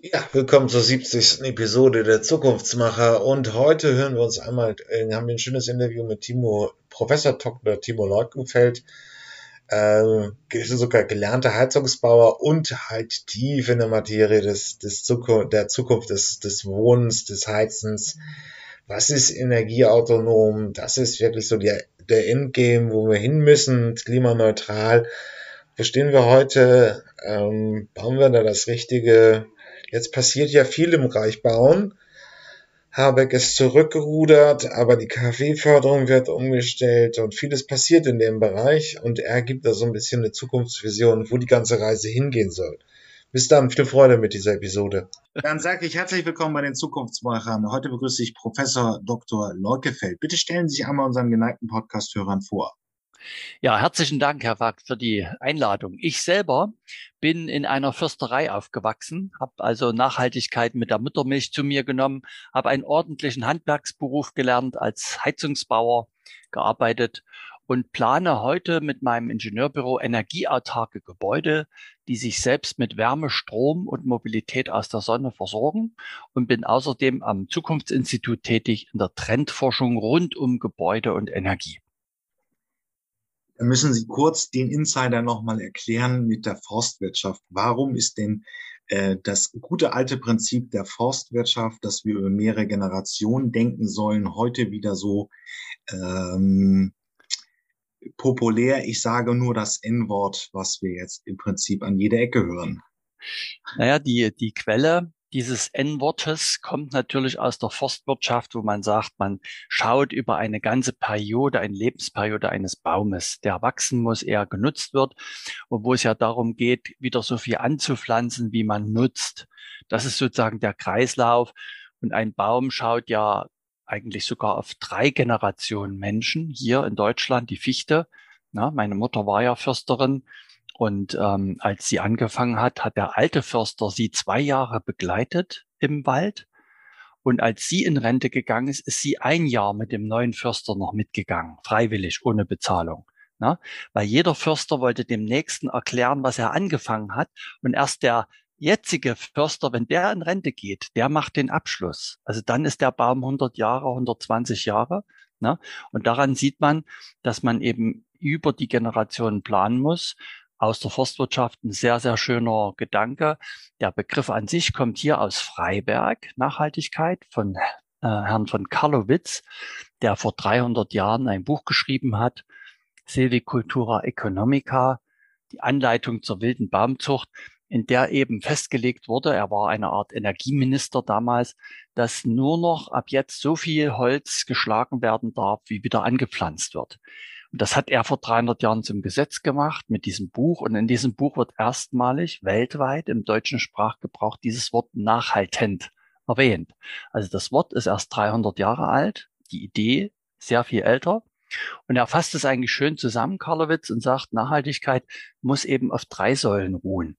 Ja, willkommen zur 70. Episode der Zukunftsmacher und heute hören wir uns einmal, äh, haben wir ein schönes Interview mit Timo, Professor Dr. Timo Leukenfeld, äh, sogar gelernter Heizungsbauer und halt tief in der Materie des, des Zukunft, der Zukunft des, des Wohnens, des Heizens. Was ist energieautonom? Das ist wirklich so der, der Endgame, wo wir hin müssen, klimaneutral. Wo stehen wir heute? Ähm, bauen wir da das richtige Jetzt passiert ja viel im Bereich Bauen. Habeck ist zurückgerudert, aber die KfW-Förderung wird umgestellt und vieles passiert in dem Bereich und er gibt da so ein bisschen eine Zukunftsvision, wo die ganze Reise hingehen soll. Bis dann, viel Freude mit dieser Episode. Dann sage ich herzlich willkommen bei den Zukunftsmachern. Heute begrüße ich Professor Dr. Leukefeld. Bitte stellen Sie sich einmal unseren geneigten Podcast-Hörern vor. Ja, herzlichen Dank, Herr Wagt, für die Einladung. Ich selber bin in einer Försterei aufgewachsen, habe also Nachhaltigkeit mit der Muttermilch zu mir genommen, habe einen ordentlichen Handwerksberuf gelernt, als Heizungsbauer gearbeitet und plane heute mit meinem Ingenieurbüro energieautarke Gebäude, die sich selbst mit Wärme, Strom und Mobilität aus der Sonne versorgen und bin außerdem am Zukunftsinstitut tätig in der Trendforschung rund um Gebäude und Energie müssen Sie kurz den Insider nochmal erklären mit der Forstwirtschaft. Warum ist denn äh, das gute alte Prinzip der Forstwirtschaft, dass wir über mehrere Generationen denken sollen, heute wieder so ähm, populär? Ich sage nur das N-Wort, was wir jetzt im Prinzip an jeder Ecke hören. Naja, die, die Quelle dieses N-Wortes kommt natürlich aus der Forstwirtschaft, wo man sagt, man schaut über eine ganze Periode, eine Lebensperiode eines Baumes, der wachsen muss, eher genutzt wird, und wo es ja darum geht, wieder so viel anzupflanzen, wie man nutzt. Das ist sozusagen der Kreislauf. Und ein Baum schaut ja eigentlich sogar auf drei Generationen Menschen hier in Deutschland, die Fichte. Na, meine Mutter war ja Försterin und ähm, als sie angefangen hat, hat der alte Förster sie zwei Jahre begleitet im Wald. Und als sie in Rente gegangen ist, ist sie ein Jahr mit dem neuen Förster noch mitgegangen, freiwillig, ohne Bezahlung. Na? Weil jeder Förster wollte dem Nächsten erklären, was er angefangen hat. Und erst der jetzige Förster, wenn der in Rente geht, der macht den Abschluss. Also dann ist der Baum 100 Jahre, 120 Jahre. Ne? Und daran sieht man, dass man eben über die Generationen planen muss aus der Forstwirtschaft ein sehr, sehr schöner Gedanke. Der Begriff an sich kommt hier aus Freiberg, Nachhaltigkeit von äh, Herrn von Karlowitz, der vor 300 Jahren ein Buch geschrieben hat, Silvicultura Economica, die Anleitung zur wilden Baumzucht, in der eben festgelegt wurde, er war eine Art Energieminister damals, dass nur noch ab jetzt so viel Holz geschlagen werden darf, wie wieder angepflanzt wird. Und das hat er vor 300 Jahren zum Gesetz gemacht mit diesem Buch. Und in diesem Buch wird erstmalig weltweit im deutschen Sprachgebrauch dieses Wort nachhaltend erwähnt. Also das Wort ist erst 300 Jahre alt, die Idee sehr viel älter. Und er fasst es eigentlich schön zusammen, Karlowitz, und sagt, Nachhaltigkeit muss eben auf drei Säulen ruhen.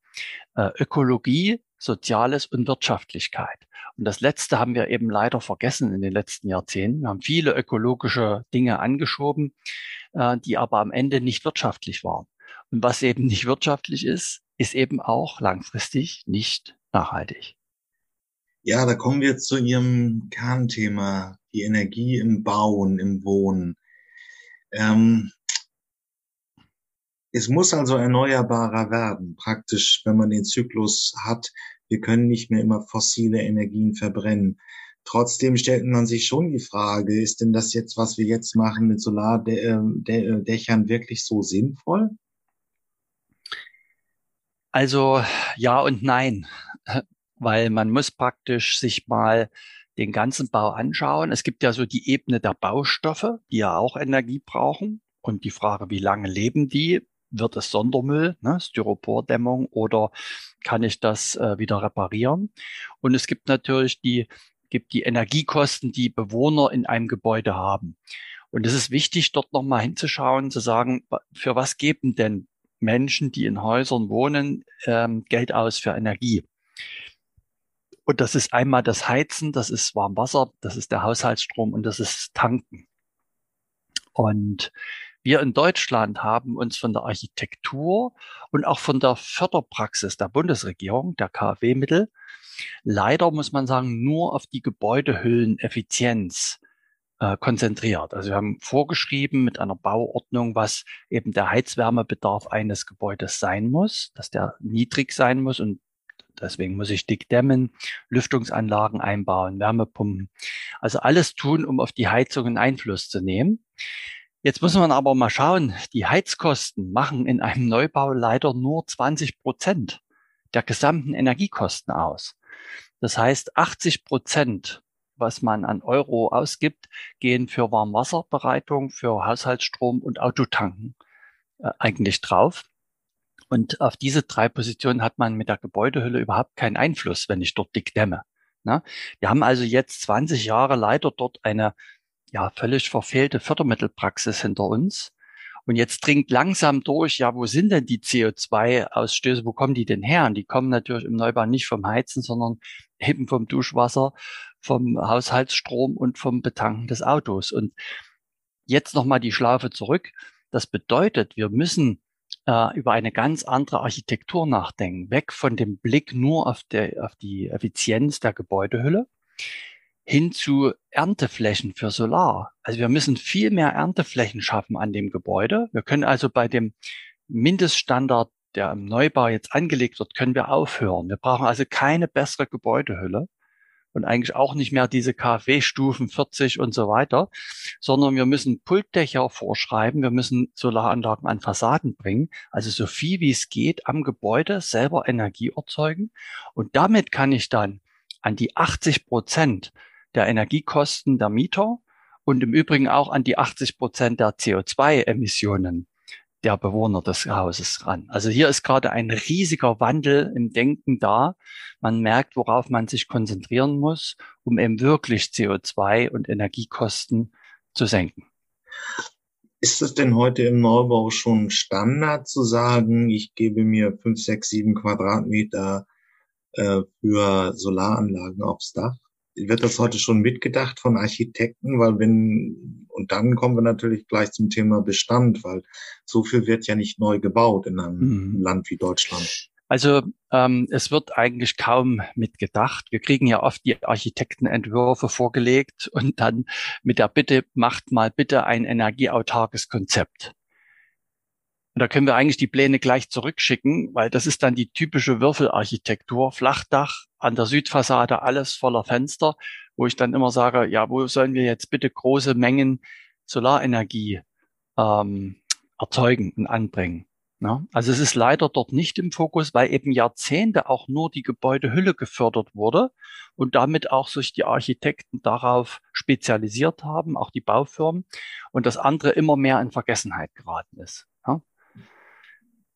Äh, Ökologie, Soziales und Wirtschaftlichkeit. Und das Letzte haben wir eben leider vergessen in den letzten Jahrzehnten. Wir haben viele ökologische Dinge angeschoben, äh, die aber am Ende nicht wirtschaftlich waren. Und was eben nicht wirtschaftlich ist, ist eben auch langfristig nicht nachhaltig. Ja, da kommen wir zu Ihrem Kernthema, die Energie im Bauen, im Wohnen. Ähm, es muss also erneuerbarer werden, praktisch, wenn man den Zyklus hat. Wir können nicht mehr immer fossile Energien verbrennen. Trotzdem stellt man sich schon die Frage, ist denn das jetzt, was wir jetzt machen mit Solardächern, wirklich so sinnvoll? Also ja und nein, weil man muss praktisch sich mal den ganzen Bau anschauen. Es gibt ja so die Ebene der Baustoffe, die ja auch Energie brauchen. Und die Frage, wie lange leben die? Wird es Sondermüll, ne, Styropordämmung oder kann ich das äh, wieder reparieren? Und es gibt natürlich die gibt die Energiekosten, die Bewohner in einem Gebäude haben. Und es ist wichtig, dort nochmal hinzuschauen, zu sagen, für was geben denn Menschen, die in Häusern wohnen, ähm, Geld aus für Energie? Und das ist einmal das Heizen, das ist Warmwasser, das ist der Haushaltsstrom und das ist Tanken. Und Wir in Deutschland haben uns von der Architektur und auch von der Förderpraxis der Bundesregierung, der KfW-Mittel, leider muss man sagen, nur auf die Gebäudehülleneffizienz äh, konzentriert. Also wir haben vorgeschrieben mit einer Bauordnung, was eben der Heizwärmebedarf eines Gebäudes sein muss, dass der niedrig sein muss und deswegen muss ich dick dämmen, Lüftungsanlagen einbauen, Wärmepumpen. Also alles tun, um auf die Heizungen Einfluss zu nehmen. Jetzt muss man aber mal schauen, die Heizkosten machen in einem Neubau leider nur 20 Prozent der gesamten Energiekosten aus. Das heißt, 80 Prozent, was man an Euro ausgibt, gehen für Warmwasserbereitung, für Haushaltsstrom und Autotanken äh, eigentlich drauf. Und auf diese drei Positionen hat man mit der Gebäudehülle überhaupt keinen Einfluss, wenn ich dort dick dämme. Ne? Wir haben also jetzt 20 Jahre leider dort eine ja, völlig verfehlte Fördermittelpraxis hinter uns. Und jetzt dringt langsam durch, ja, wo sind denn die CO2-Ausstöße, wo kommen die denn her? Und die kommen natürlich im Neubau nicht vom Heizen, sondern eben vom Duschwasser, vom Haushaltsstrom und vom Betanken des Autos. Und jetzt nochmal die Schlaufe zurück. Das bedeutet, wir müssen äh, über eine ganz andere Architektur nachdenken, weg von dem Blick nur auf, der, auf die Effizienz der Gebäudehülle hin zu Ernteflächen für Solar. Also wir müssen viel mehr Ernteflächen schaffen an dem Gebäude. Wir können also bei dem Mindeststandard, der im Neubau jetzt angelegt wird, können wir aufhören. Wir brauchen also keine bessere Gebäudehülle und eigentlich auch nicht mehr diese KfW-Stufen 40 und so weiter, sondern wir müssen Pultdächer vorschreiben, wir müssen Solaranlagen an Fassaden bringen, also so viel wie es geht am Gebäude selber Energie erzeugen und damit kann ich dann an die 80 Prozent der Energiekosten der Mieter und im Übrigen auch an die 80 Prozent der CO2-Emissionen der Bewohner des Hauses ran. Also hier ist gerade ein riesiger Wandel im Denken da. Man merkt, worauf man sich konzentrieren muss, um eben wirklich CO2 und Energiekosten zu senken. Ist es denn heute im Neubau schon Standard zu sagen, ich gebe mir fünf, sechs, sieben Quadratmeter äh, für Solaranlagen aufs Dach? Wird das heute schon mitgedacht von Architekten, weil wenn, und dann kommen wir natürlich gleich zum Thema Bestand, weil so viel wird ja nicht neu gebaut in einem mhm. Land wie Deutschland. Also ähm, es wird eigentlich kaum mitgedacht. Wir kriegen ja oft die Architektenentwürfe vorgelegt und dann mit der Bitte, macht mal bitte ein energieautarkes Konzept. Und da können wir eigentlich die Pläne gleich zurückschicken, weil das ist dann die typische Würfelarchitektur. Flachdach, an der Südfassade alles voller Fenster, wo ich dann immer sage, ja, wo sollen wir jetzt bitte große Mengen Solarenergie ähm, erzeugen und anbringen? Ja, also es ist leider dort nicht im Fokus, weil eben Jahrzehnte auch nur die Gebäudehülle gefördert wurde und damit auch sich die Architekten darauf spezialisiert haben, auch die Baufirmen und das andere immer mehr in Vergessenheit geraten ist.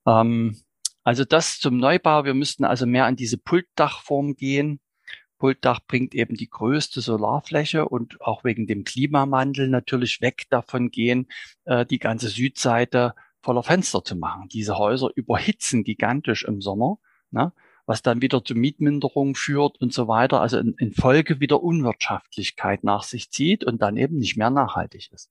Ähm, also das zum Neubau. Wir müssten also mehr an diese Pultdachform gehen. Pultdach bringt eben die größte Solarfläche und auch wegen dem Klimawandel natürlich weg davon gehen, äh, die ganze Südseite voller Fenster zu machen. Diese Häuser überhitzen gigantisch im Sommer, ne, was dann wieder zu Mietminderung führt und so weiter. Also in, in Folge wieder Unwirtschaftlichkeit nach sich zieht und dann eben nicht mehr nachhaltig ist.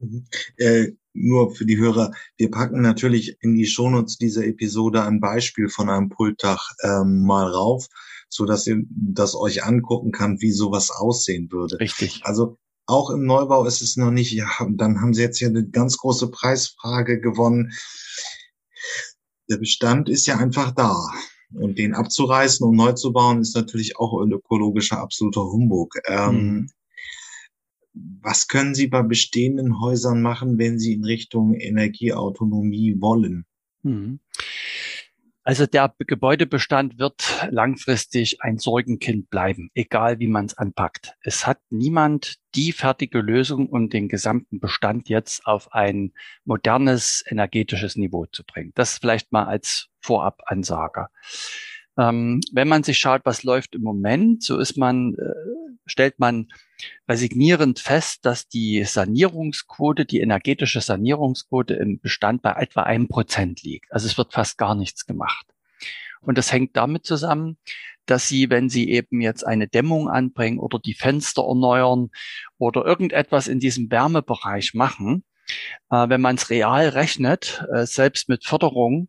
Mhm. Äh, nur für die Hörer, wir packen natürlich in die Shownotes dieser Episode ein Beispiel von einem Pultdach ähm, mal rauf, so dass ihr das euch angucken kann, wie sowas aussehen würde. Richtig. Also auch im Neubau ist es noch nicht, ja, dann haben sie jetzt hier eine ganz große Preisfrage gewonnen. Der Bestand ist ja einfach da. Und den abzureißen und neu zu bauen, ist natürlich auch ein ökologischer absoluter Humbug. Ähm, mhm was können Sie bei bestehenden Häusern machen, wenn Sie in Richtung Energieautonomie wollen? Mhm. Also der Gebäudebestand wird langfristig ein Sorgenkind bleiben, egal wie man es anpackt. Es hat niemand die fertige Lösung, um den gesamten Bestand jetzt auf ein modernes energetisches Niveau zu bringen. Das vielleicht mal als Vorabansage. Ähm, wenn man sich schaut, was läuft im Moment, so ist man, äh, stellt man resignierend fest, dass die Sanierungsquote, die energetische Sanierungsquote im Bestand bei etwa einem Prozent liegt. Also es wird fast gar nichts gemacht. Und das hängt damit zusammen, dass Sie, wenn Sie eben jetzt eine Dämmung anbringen oder die Fenster erneuern oder irgendetwas in diesem Wärmebereich machen, äh, wenn man es real rechnet, äh, selbst mit Förderung,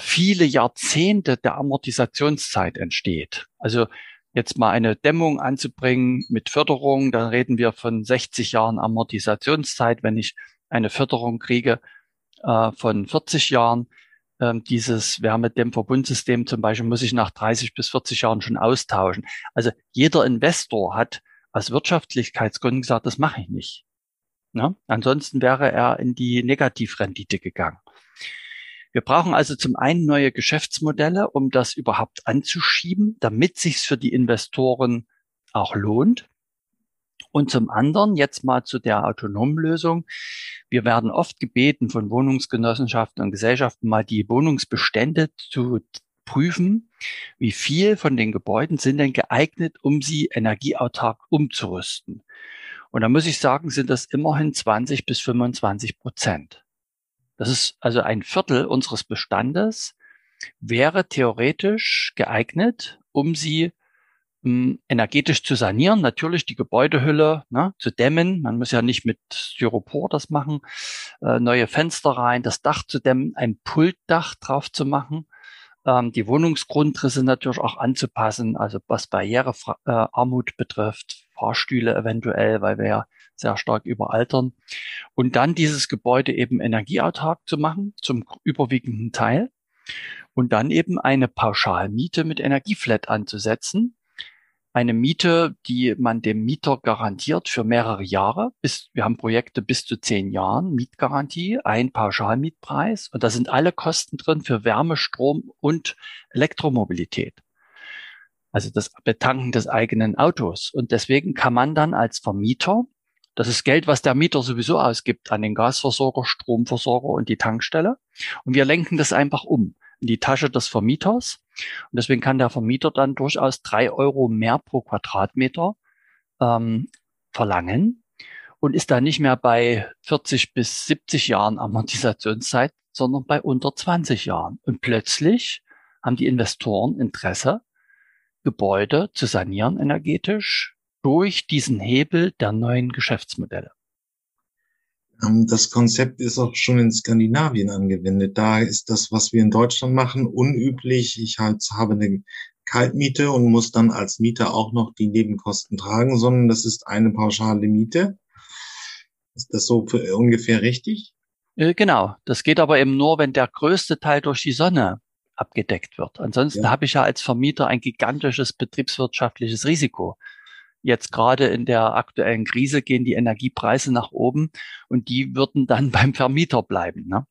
viele Jahrzehnte der Amortisationszeit entsteht. Also jetzt mal eine Dämmung anzubringen mit Förderung, dann reden wir von 60 Jahren Amortisationszeit. Wenn ich eine Förderung kriege äh, von 40 Jahren, ähm, dieses Wärmedämmverbundsystem zum Beispiel muss ich nach 30 bis 40 Jahren schon austauschen. Also jeder Investor hat aus Wirtschaftlichkeitsgründen gesagt, das mache ich nicht. Ne? Ansonsten wäre er in die Negativrendite gegangen. Wir brauchen also zum einen neue Geschäftsmodelle, um das überhaupt anzuschieben, damit sich's für die Investoren auch lohnt. Und zum anderen jetzt mal zu der autonomen Lösung. Wir werden oft gebeten von Wohnungsgenossenschaften und Gesellschaften mal die Wohnungsbestände zu prüfen, wie viel von den Gebäuden sind denn geeignet, um sie energieautark umzurüsten. Und da muss ich sagen, sind das immerhin 20 bis 25 Prozent. Das ist also ein Viertel unseres Bestandes wäre theoretisch geeignet, um sie um, energetisch zu sanieren, natürlich die Gebäudehülle ne, zu dämmen. Man muss ja nicht mit Styropor das machen, äh, neue Fenster rein, das Dach zu dämmen, ein Pultdach drauf zu machen, ähm, die Wohnungsgrundrisse natürlich auch anzupassen, also was Barrierearmut äh, betrifft, Fahrstühle eventuell, weil wir ja sehr stark überaltern. Und dann dieses Gebäude eben energieautark zu machen, zum überwiegenden Teil. Und dann eben eine Pauschalmiete mit Energieflat anzusetzen. Eine Miete, die man dem Mieter garantiert für mehrere Jahre. Bis, wir haben Projekte bis zu zehn Jahren, Mietgarantie, ein Pauschalmietpreis. Und da sind alle Kosten drin für Wärme, Strom und Elektromobilität also das Betanken des eigenen Autos. Und deswegen kann man dann als Vermieter, das ist Geld, was der Mieter sowieso ausgibt an den Gasversorger, Stromversorger und die Tankstelle. Und wir lenken das einfach um in die Tasche des Vermieters. Und deswegen kann der Vermieter dann durchaus drei Euro mehr pro Quadratmeter ähm, verlangen und ist da nicht mehr bei 40 bis 70 Jahren Amortisationszeit, sondern bei unter 20 Jahren. Und plötzlich haben die Investoren Interesse, Gebäude zu sanieren energetisch durch diesen Hebel der neuen Geschäftsmodelle. Ähm, das Konzept ist auch schon in Skandinavien angewendet. Da ist das, was wir in Deutschland machen, unüblich. Ich halt habe eine Kaltmiete und muss dann als Mieter auch noch die Nebenkosten tragen, sondern das ist eine pauschale Miete. Ist das so ungefähr richtig? Äh, genau. Das geht aber eben nur, wenn der größte Teil durch die Sonne abgedeckt wird. Ansonsten ja. habe ich ja als Vermieter ein gigantisches betriebswirtschaftliches Risiko. Jetzt gerade in der aktuellen Krise gehen die Energiepreise nach oben und die würden dann beim Vermieter bleiben. Ne?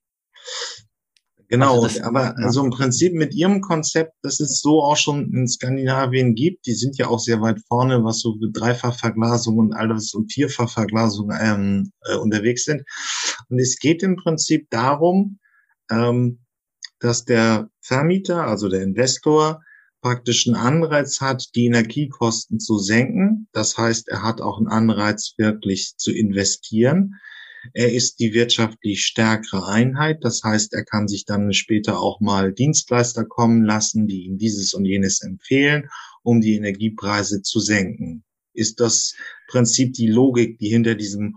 Genau, also das, aber ja. also im Prinzip mit ihrem Konzept, das es so auch schon in Skandinavien gibt, die sind ja auch sehr weit vorne, was so Dreifachverglasung und alles und Vierfachverglasung ähm, äh, unterwegs sind. Und es geht im Prinzip darum, ähm, dass der Vermieter, also der Investor, praktisch einen Anreiz hat, die Energiekosten zu senken. Das heißt, er hat auch einen Anreiz, wirklich zu investieren. Er ist die wirtschaftlich stärkere Einheit. Das heißt, er kann sich dann später auch mal Dienstleister kommen lassen, die ihm dieses und jenes empfehlen, um die Energiepreise zu senken. Ist das Prinzip die Logik, die hinter diesem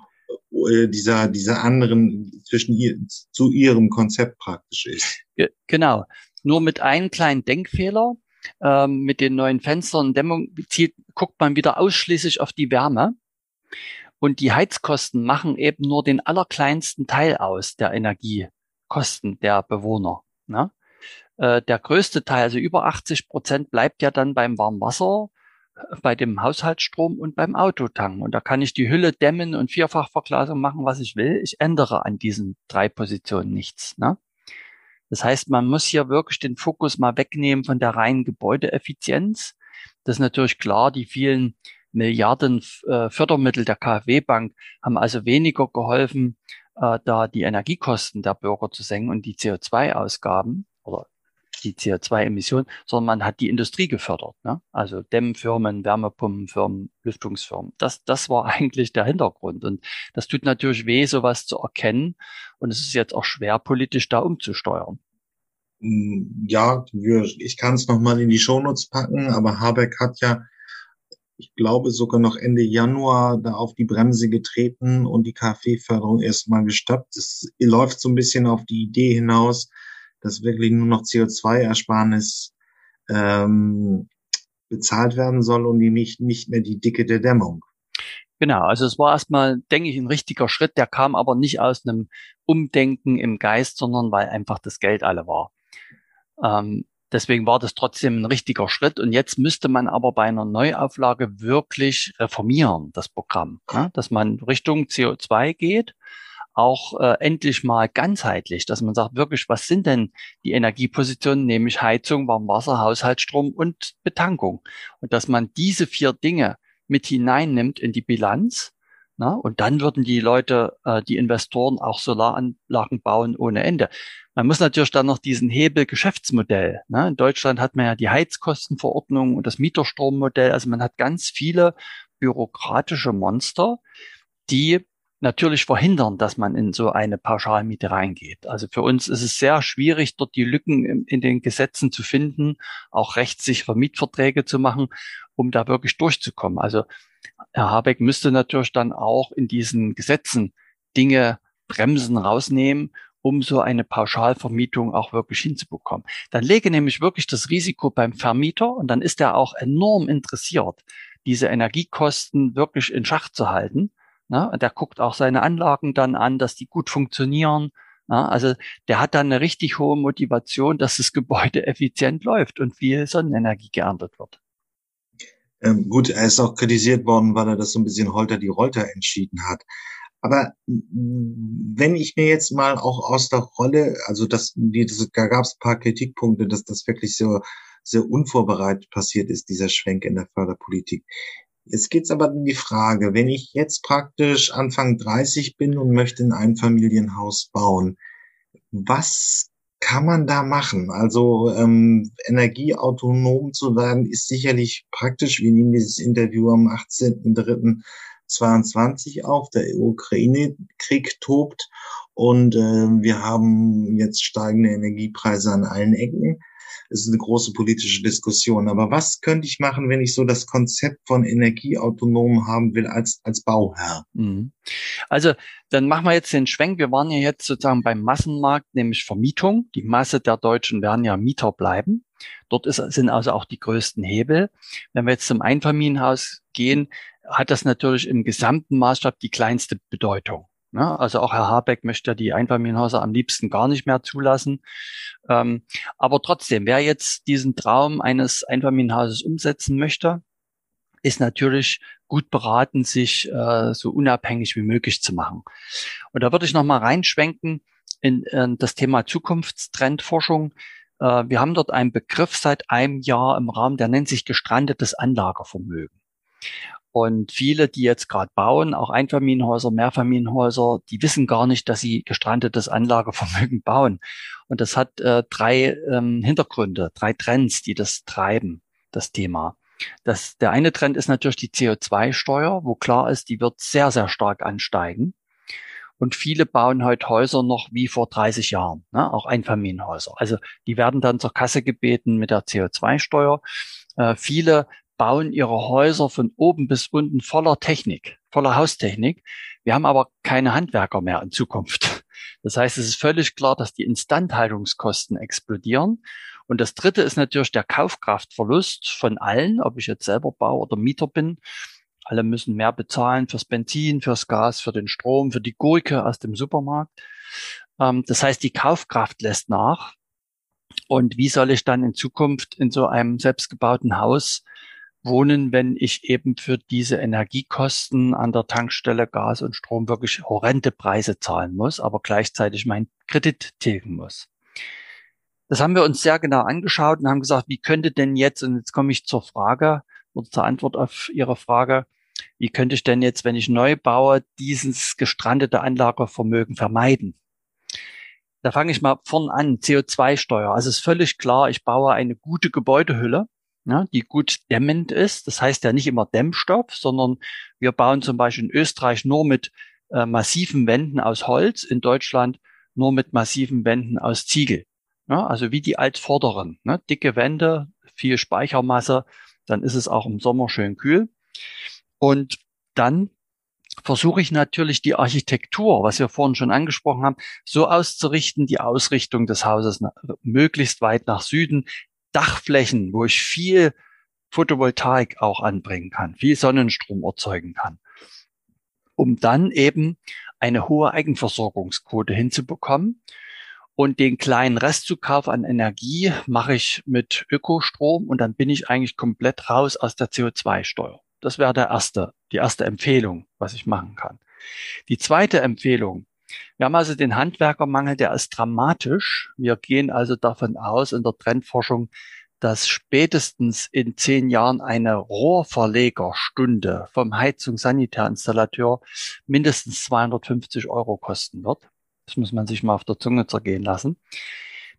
äh, dieser, dieser anderen zwischen ihr, zu ihrem Konzept praktisch ist. Genau. Nur mit einem kleinen Denkfehler. Ähm, mit den neuen Fenstern Dämmung zielt, guckt man wieder ausschließlich auf die Wärme. Und die Heizkosten machen eben nur den allerkleinsten Teil aus der Energiekosten der Bewohner. Ne? Äh, der größte Teil, also über 80 Prozent, bleibt ja dann beim Warmwasser bei dem Haushaltsstrom und beim Autotanken. Und da kann ich die Hülle dämmen und Vierfachverglasung machen, was ich will. Ich ändere an diesen drei Positionen nichts. Ne? Das heißt, man muss hier wirklich den Fokus mal wegnehmen von der reinen Gebäudeeffizienz. Das ist natürlich klar, die vielen Milliarden äh, Fördermittel der KfW-Bank haben also weniger geholfen, äh, da die Energiekosten der Bürger zu senken und die CO2-Ausgaben oder die CO2-Emissionen, sondern man hat die Industrie gefördert. Ne? Also Dämmfirmen, Wärmepumpenfirmen, Lüftungsfirmen. Das, das war eigentlich der Hintergrund. Und das tut natürlich weh, sowas zu erkennen. Und es ist jetzt auch schwer, politisch da umzusteuern. Mm, ja, ich kann es nochmal in die Shownotes packen, aber Habeck hat ja ich glaube sogar noch Ende Januar da auf die Bremse getreten und die KfW-Förderung erstmal gestoppt. Es läuft so ein bisschen auf die Idee hinaus, dass wirklich nur noch CO2-Ersparnis ähm, bezahlt werden soll und die nicht, nicht mehr die Dicke der Dämmung. Genau, also es war erstmal, denke ich, ein richtiger Schritt, der kam aber nicht aus einem Umdenken im Geist, sondern weil einfach das Geld alle war. Ähm, deswegen war das trotzdem ein richtiger Schritt und jetzt müsste man aber bei einer Neuauflage wirklich reformieren, das Programm, ne? dass man Richtung CO2 geht, auch äh, endlich mal ganzheitlich, dass man sagt wirklich, was sind denn die Energiepositionen, nämlich Heizung, Warmwasser, Haushaltsstrom und Betankung und dass man diese vier Dinge mit hineinnimmt in die Bilanz. Na, und dann würden die Leute, äh, die Investoren auch Solaranlagen bauen ohne Ende. Man muss natürlich dann noch diesen Hebel Geschäftsmodell. Ne? In Deutschland hat man ja die Heizkostenverordnung und das Mieterstrommodell. Also man hat ganz viele bürokratische Monster, die natürlich verhindern, dass man in so eine Pauschalmiete reingeht. Also für uns ist es sehr schwierig, dort die Lücken in, den Gesetzen zu finden, auch rechtssichere Mietverträge zu machen um da wirklich durchzukommen. Also Herr Habeck müsste natürlich dann auch in diesen Gesetzen Dinge bremsen, rausnehmen, um so eine Pauschalvermietung auch wirklich hinzubekommen. Dann lege nämlich wirklich das Risiko beim Vermieter und dann ist er auch enorm interessiert, diese Energiekosten wirklich in Schach zu halten. Ne? Und der guckt auch seine Anlagen dann an, dass die gut funktionieren. Ne? Also der hat dann eine richtig hohe Motivation, dass das Gebäude effizient läuft und viel Sonnenenergie geerntet wird. Ähm, gut, er ist auch kritisiert worden, weil er das so ein bisschen holter die Rolter entschieden hat. Aber wenn ich mir jetzt mal auch aus der Rolle, also das, die, das da gab es ein paar Kritikpunkte, dass das wirklich so sehr unvorbereitet passiert ist, dieser Schwenk in der Förderpolitik. Jetzt geht's aber um die Frage, wenn ich jetzt praktisch Anfang 30 bin und möchte ein Einfamilienhaus bauen, was kann man da machen? Also ähm, energieautonom zu werden, ist sicherlich praktisch. Wir nehmen dieses Interview am 18.03.22 auf. Der Ukraine-Krieg tobt und äh, wir haben jetzt steigende Energiepreise an allen Ecken. Es ist eine große politische Diskussion. Aber was könnte ich machen, wenn ich so das Konzept von energieautonom haben will als, als Bauherr? Mhm. Also, dann machen wir jetzt den Schwenk. Wir waren ja jetzt sozusagen beim Massenmarkt, nämlich Vermietung. Die Masse der Deutschen werden ja Mieter bleiben. Dort ist, sind also auch die größten Hebel. Wenn wir jetzt zum Einfamilienhaus gehen, hat das natürlich im gesamten Maßstab die kleinste Bedeutung. Ne? Also auch Herr Habeck möchte die Einfamilienhäuser am liebsten gar nicht mehr zulassen. Ähm, aber trotzdem, wer jetzt diesen Traum eines Einfamilienhauses umsetzen möchte, ist natürlich gut beraten, sich äh, so unabhängig wie möglich zu machen. Und da würde ich nochmal reinschwenken in, in das Thema Zukunftstrendforschung. Äh, wir haben dort einen Begriff seit einem Jahr im Raum, der nennt sich gestrandetes Anlagevermögen. Und viele, die jetzt gerade bauen, auch Einfamilienhäuser, Mehrfamilienhäuser, die wissen gar nicht, dass sie gestrandetes Anlagevermögen bauen. Und das hat äh, drei ähm, Hintergründe, drei Trends, die das treiben, das Thema. Das, der eine Trend ist natürlich die CO2-Steuer, wo klar ist, die wird sehr, sehr stark ansteigen. Und viele bauen heute Häuser noch wie vor 30 Jahren, ne? auch Einfamilienhäuser. Also die werden dann zur Kasse gebeten mit der CO2-Steuer. Äh, viele bauen ihre Häuser von oben bis unten voller Technik, voller Haustechnik. Wir haben aber keine Handwerker mehr in Zukunft. Das heißt, es ist völlig klar, dass die Instandhaltungskosten explodieren. Und das dritte ist natürlich der Kaufkraftverlust von allen, ob ich jetzt selber Bau oder Mieter bin. Alle müssen mehr bezahlen fürs Benzin, fürs Gas, für den Strom, für die Gurke aus dem Supermarkt. Ähm, das heißt, die Kaufkraft lässt nach. Und wie soll ich dann in Zukunft in so einem selbstgebauten Haus wohnen, wenn ich eben für diese Energiekosten an der Tankstelle Gas und Strom wirklich horrende Preise zahlen muss, aber gleichzeitig meinen Kredit tilgen muss. Das haben wir uns sehr genau angeschaut und haben gesagt, wie könnte denn jetzt, und jetzt komme ich zur Frage oder zur Antwort auf Ihre Frage, wie könnte ich denn jetzt, wenn ich neu baue, dieses gestrandete Anlagevermögen vermeiden? Da fange ich mal vorn an, CO2-Steuer. Also es ist völlig klar, ich baue eine gute Gebäudehülle ja, die gut dämmend ist. Das heißt ja nicht immer Dämmstoff, sondern wir bauen zum Beispiel in Österreich nur mit äh, massiven Wänden aus Holz, in Deutschland nur mit massiven Wänden aus Ziegel. Ja, also wie die Altvorderen. Ne? Dicke Wände, viel Speichermasse, dann ist es auch im Sommer schön kühl. Und dann versuche ich natürlich die Architektur, was wir vorhin schon angesprochen haben, so auszurichten, die Ausrichtung des Hauses möglichst weit nach Süden, Dachflächen, wo ich viel Photovoltaik auch anbringen kann, viel Sonnenstrom erzeugen kann, um dann eben eine hohe Eigenversorgungsquote hinzubekommen. Und den kleinen Restzukauf an Energie mache ich mit Ökostrom und dann bin ich eigentlich komplett raus aus der CO2-Steuer. Das wäre der erste, die erste Empfehlung, was ich machen kann. Die zweite Empfehlung. Wir haben also den Handwerkermangel, der ist dramatisch. Wir gehen also davon aus in der Trendforschung, dass spätestens in zehn Jahren eine Rohrverlegerstunde vom Heizungsanitärinstallateur mindestens 250 Euro kosten wird. Das muss man sich mal auf der Zunge zergehen lassen.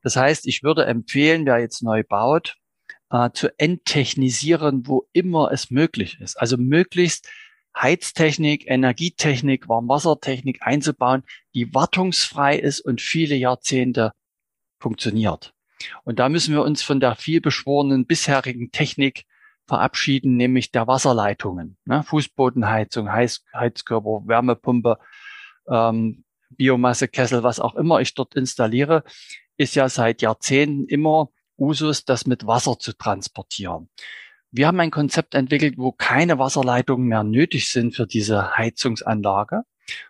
Das heißt, ich würde empfehlen, wer jetzt neu baut, äh, zu enttechnisieren, wo immer es möglich ist. Also möglichst Heiztechnik, Energietechnik, Warmwassertechnik einzubauen, die wartungsfrei ist und viele Jahrzehnte funktioniert. Und da müssen wir uns von der vielbeschworenen bisherigen Technik verabschieden, nämlich der Wasserleitungen. Ne? Fußbodenheizung, Heiz Heizkörper, Wärmepumpe, ähm, Biomassekessel, was auch immer ich dort installiere, ist ja seit Jahrzehnten immer Usus, das mit Wasser zu transportieren. Wir haben ein Konzept entwickelt, wo keine Wasserleitungen mehr nötig sind für diese Heizungsanlage,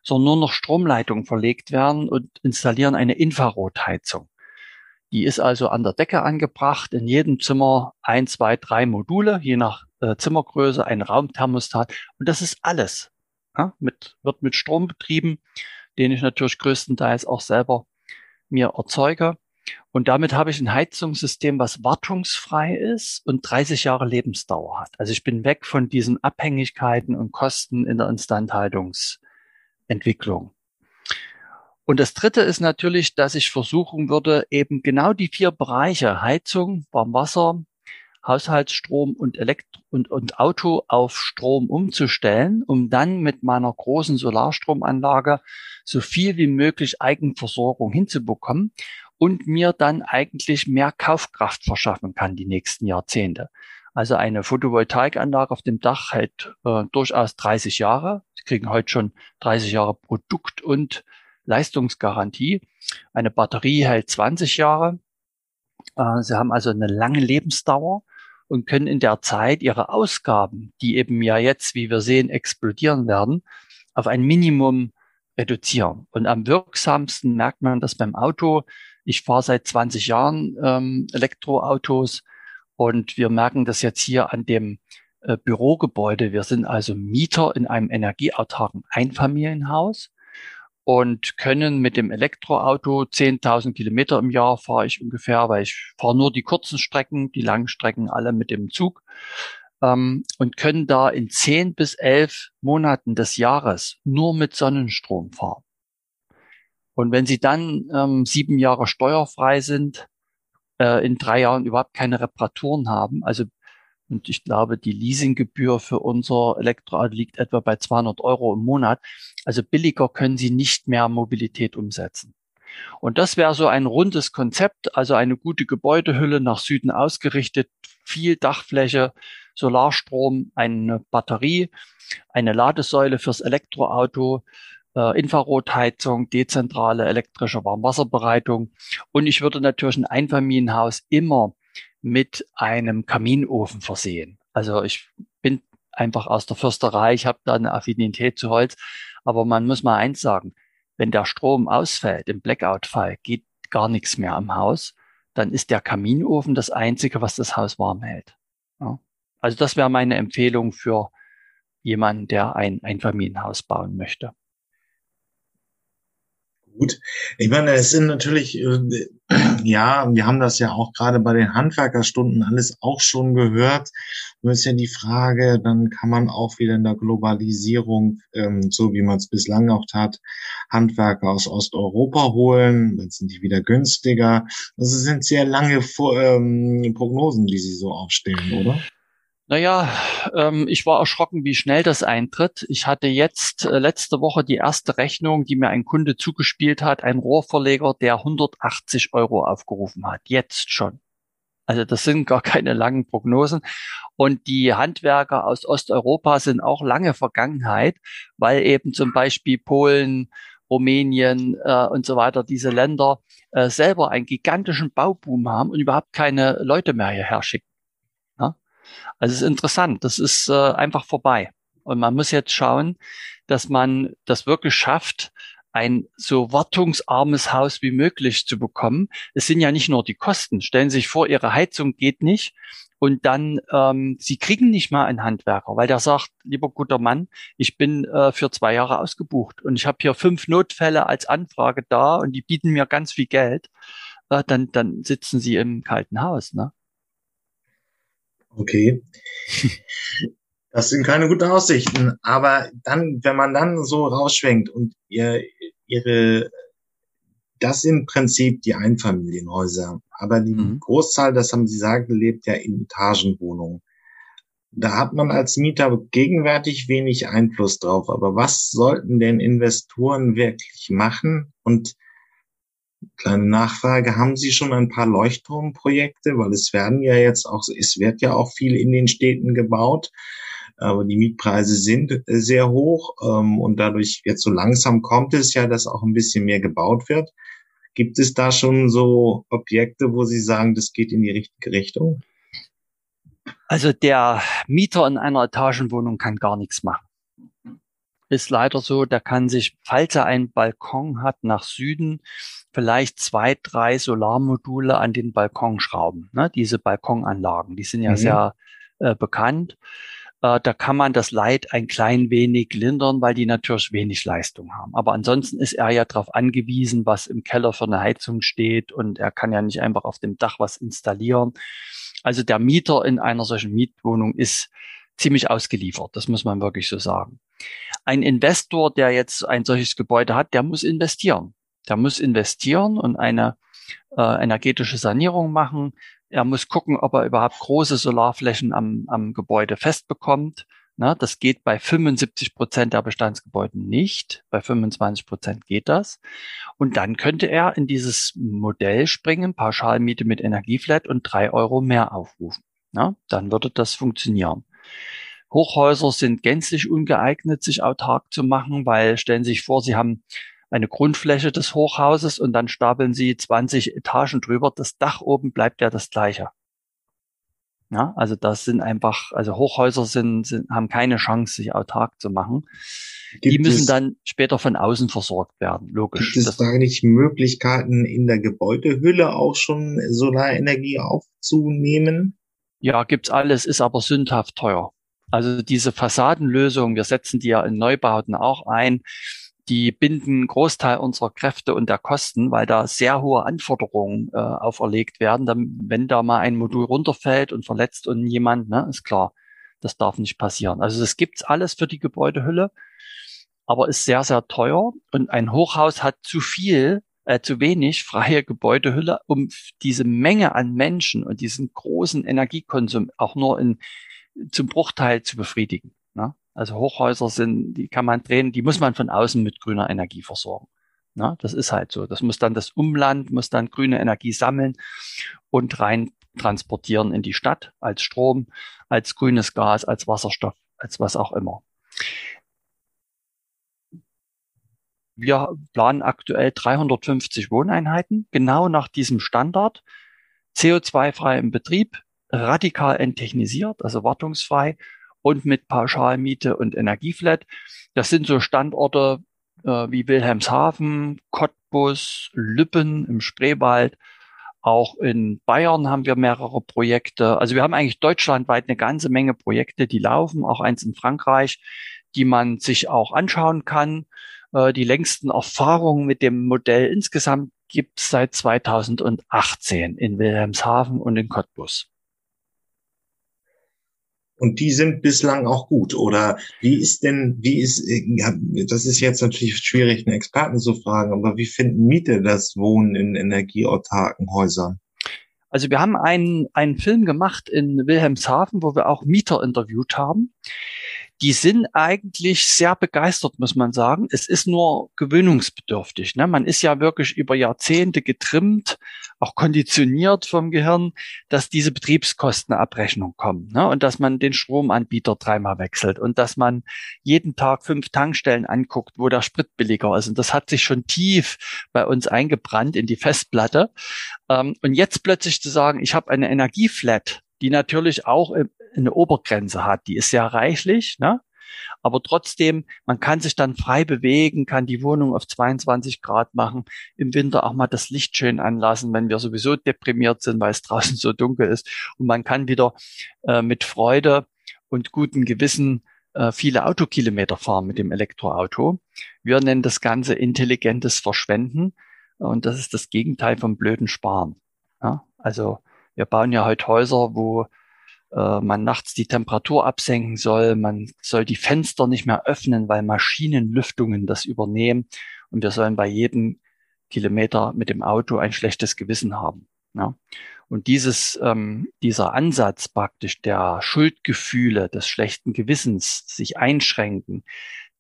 sondern nur noch Stromleitungen verlegt werden und installieren eine Infrarotheizung. Die ist also an der Decke angebracht, in jedem Zimmer ein, zwei, drei Module, je nach äh, Zimmergröße, ein Raumthermostat. Und das ist alles. Ja, mit, wird mit Strom betrieben, den ich natürlich größtenteils auch selber mir erzeuge. Und damit habe ich ein Heizungssystem, was wartungsfrei ist und 30 Jahre Lebensdauer hat. Also ich bin weg von diesen Abhängigkeiten und Kosten in der Instandhaltungsentwicklung. Und das dritte ist natürlich, dass ich versuchen würde, eben genau die vier Bereiche Heizung, Warmwasser, Haushaltsstrom und Elektro und, und Auto auf Strom umzustellen, um dann mit meiner großen Solarstromanlage so viel wie möglich Eigenversorgung hinzubekommen und mir dann eigentlich mehr Kaufkraft verschaffen kann die nächsten Jahrzehnte. Also eine Photovoltaikanlage auf dem Dach hält äh, durchaus 30 Jahre. Sie kriegen heute schon 30 Jahre Produkt- und Leistungsgarantie. Eine Batterie hält 20 Jahre. Äh, sie haben also eine lange Lebensdauer und können in der Zeit ihre Ausgaben, die eben ja jetzt, wie wir sehen, explodieren werden, auf ein Minimum reduzieren. Und am wirksamsten merkt man das beim Auto. Ich fahre seit 20 Jahren ähm, Elektroautos und wir merken das jetzt hier an dem äh, Bürogebäude. Wir sind also Mieter in einem energieautarken Einfamilienhaus und können mit dem Elektroauto 10.000 Kilometer im Jahr fahre ich ungefähr, weil ich fahre nur die kurzen Strecken, die langen Strecken alle mit dem Zug ähm, und können da in 10 bis 11 Monaten des Jahres nur mit Sonnenstrom fahren. Und wenn Sie dann ähm, sieben Jahre steuerfrei sind, äh, in drei Jahren überhaupt keine Reparaturen haben, also und ich glaube, die Leasinggebühr für unser Elektroauto liegt etwa bei 200 Euro im Monat. Also billiger können Sie nicht mehr Mobilität umsetzen. Und das wäre so ein rundes Konzept, also eine gute Gebäudehülle nach Süden ausgerichtet, viel Dachfläche, Solarstrom, eine Batterie, eine Ladesäule fürs Elektroauto, äh, Infrarotheizung, dezentrale elektrische Warmwasserbereitung. Und ich würde natürlich ein Einfamilienhaus immer mit einem Kaminofen versehen. Also ich bin einfach aus der Försterei, ich habe da eine Affinität zu Holz. Aber man muss mal eins sagen, wenn der Strom ausfällt, im Blackout-Fall, geht gar nichts mehr am Haus, dann ist der Kaminofen das Einzige, was das Haus warm hält. Ja. Also das wäre meine Empfehlung für jemanden, der ein Einfamilienhaus bauen möchte gut. Ich meine, es sind natürlich, äh, ja, wir haben das ja auch gerade bei den Handwerkerstunden alles auch schon gehört. Nur ist ja die Frage, dann kann man auch wieder in der Globalisierung, ähm, so wie man es bislang auch tat, Handwerker aus Osteuropa holen, dann sind die wieder günstiger. Das sind sehr lange Vor ähm, Prognosen, die Sie so aufstellen, oder? Naja, ähm, ich war erschrocken, wie schnell das eintritt. Ich hatte jetzt äh, letzte Woche die erste Rechnung, die mir ein Kunde zugespielt hat, ein Rohrverleger, der 180 Euro aufgerufen hat. Jetzt schon. Also das sind gar keine langen Prognosen. Und die Handwerker aus Osteuropa sind auch lange Vergangenheit, weil eben zum Beispiel Polen, Rumänien äh, und so weiter, diese Länder äh, selber einen gigantischen Bauboom haben und überhaupt keine Leute mehr hierher schicken. Also es ist interessant, das ist äh, einfach vorbei. Und man muss jetzt schauen, dass man das wirklich schafft, ein so wartungsarmes Haus wie möglich zu bekommen. Es sind ja nicht nur die Kosten. Stellen Sie sich vor, Ihre Heizung geht nicht und dann ähm, Sie kriegen nicht mal einen Handwerker, weil der sagt, lieber guter Mann, ich bin äh, für zwei Jahre ausgebucht und ich habe hier fünf Notfälle als Anfrage da und die bieten mir ganz viel Geld. Äh, dann, dann sitzen Sie im kalten Haus. Ne? Okay. Das sind keine guten Aussichten. Aber dann, wenn man dann so rausschwenkt und ihr, ihre, das sind im Prinzip die Einfamilienhäuser. Aber die mhm. Großzahl, das haben Sie gesagt, lebt ja in Etagenwohnungen. Da hat man als Mieter gegenwärtig wenig Einfluss drauf. Aber was sollten denn Investoren wirklich machen? Und kleine Nachfrage, haben Sie schon ein paar Leuchtturmprojekte? Weil es werden ja jetzt auch, es wird ja auch viel in den Städten gebaut aber die Mietpreise sind äh, sehr hoch ähm, und dadurch jetzt so langsam kommt es ja, dass auch ein bisschen mehr gebaut wird. Gibt es da schon so Objekte, wo Sie sagen, das geht in die richtige Richtung? Also der Mieter in einer Etagenwohnung kann gar nichts machen. Ist leider so, der kann sich, falls er einen Balkon hat, nach Süden vielleicht zwei, drei Solarmodule an den Balkon schrauben. Ne? Diese Balkonanlagen, die sind ja mhm. sehr äh, bekannt. Äh, da kann man das Leid ein klein wenig lindern, weil die natürlich wenig Leistung haben. Aber ansonsten ist er ja darauf angewiesen, was im Keller für eine Heizung steht und er kann ja nicht einfach auf dem Dach was installieren. Also der Mieter in einer solchen Mietwohnung ist ziemlich ausgeliefert. Das muss man wirklich so sagen. Ein Investor, der jetzt ein solches Gebäude hat, der muss investieren. Der muss investieren und eine äh, energetische Sanierung machen, er muss gucken, ob er überhaupt große Solarflächen am, am Gebäude festbekommt. Na, das geht bei 75 Prozent der Bestandsgebäude nicht. Bei 25 Prozent geht das. Und dann könnte er in dieses Modell springen, Pauschalmiete mit Energieflat und drei Euro mehr aufrufen. Na, dann würde das funktionieren. Hochhäuser sind gänzlich ungeeignet, sich autark zu machen, weil stellen Sie sich vor, Sie haben eine Grundfläche des Hochhauses und dann stapeln sie 20 Etagen drüber. Das Dach oben bleibt ja das gleiche. Ja, also das sind einfach, also Hochhäuser sind, sind haben keine Chance, sich autark zu machen. Gibt die müssen es, dann später von außen versorgt werden, logisch. Gibt es da nicht Möglichkeiten, in der Gebäudehülle auch schon Solarenergie aufzunehmen? Ja, gibt's alles, ist aber sündhaft teuer. Also diese Fassadenlösung, wir setzen die ja in Neubauten auch ein, die binden Großteil unserer Kräfte und der Kosten, weil da sehr hohe Anforderungen äh, auferlegt werden. Dann, wenn da mal ein Modul runterfällt und verletzt und jemand, ne, ist klar, das darf nicht passieren. Also es gibt's alles für die Gebäudehülle, aber ist sehr, sehr teuer und ein Hochhaus hat zu viel, äh, zu wenig freie Gebäudehülle, um diese Menge an Menschen und diesen großen Energiekonsum auch nur in, zum Bruchteil zu befriedigen. Also Hochhäuser sind, die kann man drehen, die muss man von außen mit grüner Energie versorgen. Na, das ist halt so. Das muss dann das Umland, muss dann grüne Energie sammeln und rein transportieren in die Stadt als Strom, als grünes Gas, als Wasserstoff, als was auch immer. Wir planen aktuell 350 Wohneinheiten, genau nach diesem Standard. CO2-frei im Betrieb, radikal enttechnisiert, also wartungsfrei und mit Pauschalmiete und Energieflat. Das sind so Standorte äh, wie Wilhelmshaven, Cottbus, Lüppen im Spreewald. Auch in Bayern haben wir mehrere Projekte. Also wir haben eigentlich deutschlandweit eine ganze Menge Projekte, die laufen, auch eins in Frankreich, die man sich auch anschauen kann. Äh, die längsten Erfahrungen mit dem Modell insgesamt gibt es seit 2018 in Wilhelmshaven und in Cottbus. Und die sind bislang auch gut. Oder wie ist denn, wie ist, ja, das ist jetzt natürlich schwierig, einen Experten zu fragen, aber wie finden Miete das Wohnen in energieautarken Häusern? Also wir haben einen, einen Film gemacht in Wilhelmshaven, wo wir auch Mieter interviewt haben. Die sind eigentlich sehr begeistert, muss man sagen. Es ist nur gewöhnungsbedürftig. Ne? Man ist ja wirklich über Jahrzehnte getrimmt, auch konditioniert vom Gehirn, dass diese Betriebskostenabrechnung kommt ne? und dass man den Stromanbieter dreimal wechselt und dass man jeden Tag fünf Tankstellen anguckt, wo der Sprit billiger ist. Und das hat sich schon tief bei uns eingebrannt in die Festplatte. Ähm, und jetzt plötzlich zu sagen, ich habe eine Energieflat, die natürlich auch eine Obergrenze hat. Die ist sehr reichlich, ne? Aber trotzdem, man kann sich dann frei bewegen, kann die Wohnung auf 22 Grad machen, im Winter auch mal das Licht schön anlassen, wenn wir sowieso deprimiert sind, weil es draußen so dunkel ist. Und man kann wieder äh, mit Freude und gutem Gewissen äh, viele Autokilometer fahren mit dem Elektroauto. Wir nennen das Ganze intelligentes Verschwenden. Und das ist das Gegenteil vom blöden Sparen. Ja? Also wir bauen ja heute Häuser, wo äh, man nachts die Temperatur absenken soll, man soll die Fenster nicht mehr öffnen, weil Maschinenlüftungen das übernehmen und wir sollen bei jedem Kilometer mit dem Auto ein schlechtes Gewissen haben. Ja. Und dieses, ähm, dieser Ansatz praktisch der Schuldgefühle, des schlechten Gewissens, sich einschränken,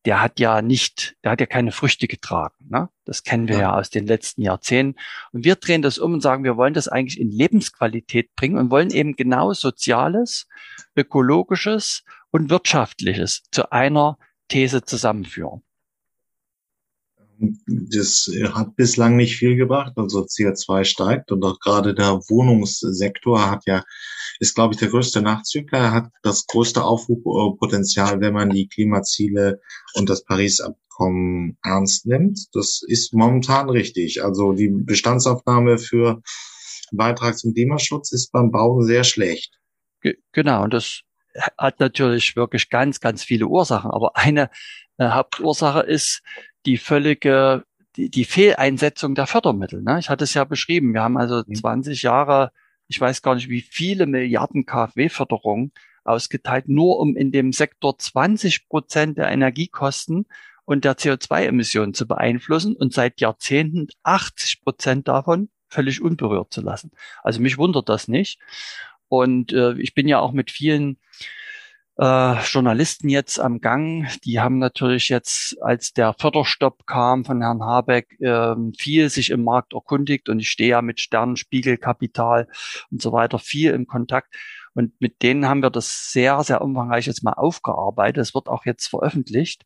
der hat ja nicht, der hat ja keine Früchte getragen. Ne? Das kennen wir ja. ja. aus den letzten Jahrzehnten. Und wir drehen das um und sagen, wir wollen das eigentlich in Lebensqualität bringen und wollen eben genau Soziales, Ökologisches und Wirtschaftliches zu einer These zusammenführen. Das hat bislang nicht viel gebracht. Also CO2 steigt und auch gerade der Wohnungssektor hat ja ist, glaube ich, der größte Nachzügler, hat das größte Aufrufpotenzial, wenn man die Klimaziele und das Paris-Abkommen ernst nimmt. Das ist momentan richtig. Also die Bestandsaufnahme für Beitrag zum Klimaschutz ist beim Bau sehr schlecht. Genau, und das hat natürlich wirklich ganz, ganz viele Ursachen. Aber eine äh, Hauptursache ist die völlige, die, die Fehleinsetzung der Fördermittel. Ne? Ich hatte es ja beschrieben. Wir haben also 20 mhm. Jahre ich weiß gar nicht, wie viele Milliarden KfW-Förderung ausgeteilt, nur um in dem Sektor 20 Prozent der Energiekosten und der CO2-Emissionen zu beeinflussen und seit Jahrzehnten 80 Prozent davon völlig unberührt zu lassen. Also mich wundert das nicht. Und äh, ich bin ja auch mit vielen äh, Journalisten jetzt am Gang. Die haben natürlich jetzt, als der Förderstopp kam von Herrn Habeck, äh, viel sich im Markt erkundigt und ich stehe ja mit Sternenspiegelkapital und so weiter viel im Kontakt. Und mit denen haben wir das sehr, sehr umfangreich jetzt mal aufgearbeitet. Es wird auch jetzt veröffentlicht.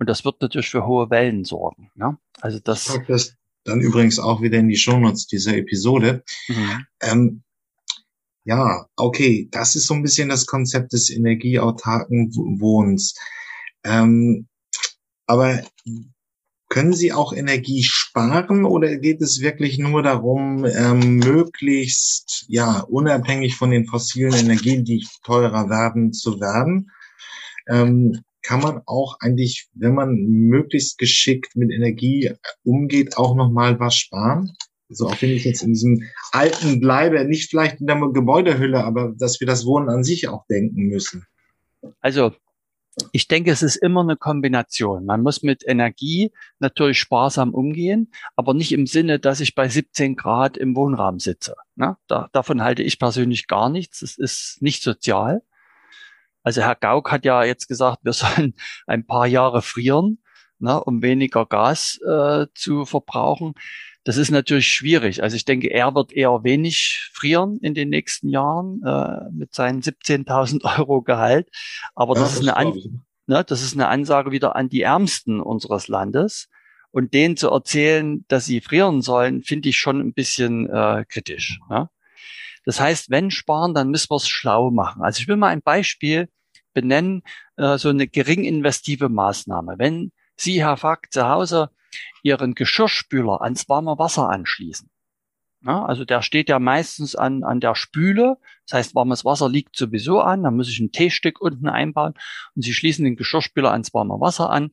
Und das wird natürlich für hohe Wellen sorgen. Ne? Also das. das dann übrigens auch wieder in die Shownotes dieser Episode. Mhm. Ähm, ja, okay, das ist so ein bisschen das Konzept des energieautarken Wohnens. Ähm, aber können Sie auch Energie sparen oder geht es wirklich nur darum, ähm, möglichst ja unabhängig von den fossilen Energien, die teurer werden, zu werden? Ähm, kann man auch eigentlich, wenn man möglichst geschickt mit Energie umgeht, auch noch mal was sparen? So, auch wenn ich jetzt in diesem alten bleibe, nicht vielleicht in der Gebäudehülle, aber dass wir das Wohnen an sich auch denken müssen. Also, ich denke, es ist immer eine Kombination. Man muss mit Energie natürlich sparsam umgehen, aber nicht im Sinne, dass ich bei 17 Grad im Wohnraum sitze. Ne? Da, davon halte ich persönlich gar nichts. Es ist nicht sozial. Also Herr Gauck hat ja jetzt gesagt, wir sollen ein paar Jahre frieren, ne, um weniger Gas äh, zu verbrauchen. Das ist natürlich schwierig. Also ich denke, er wird eher wenig frieren in den nächsten Jahren äh, mit seinen 17.000 Euro Gehalt. Aber ja, das, das, ist eine An ne, das ist eine Ansage wieder an die Ärmsten unseres Landes. Und denen zu erzählen, dass sie frieren sollen, finde ich schon ein bisschen äh, kritisch. Ne? Das heißt, wenn sparen, dann müssen wir es schlau machen. Also ich will mal ein Beispiel benennen, äh, so eine gering investive Maßnahme. Wenn Sie, Herr Fack, zu Hause ihren Geschirrspüler ans warme Wasser anschließen. Ja, also der steht ja meistens an, an der Spüle. Das heißt, warmes Wasser liegt sowieso an. Da muss ich ein T-Stück unten einbauen und Sie schließen den Geschirrspüler ans warme Wasser an.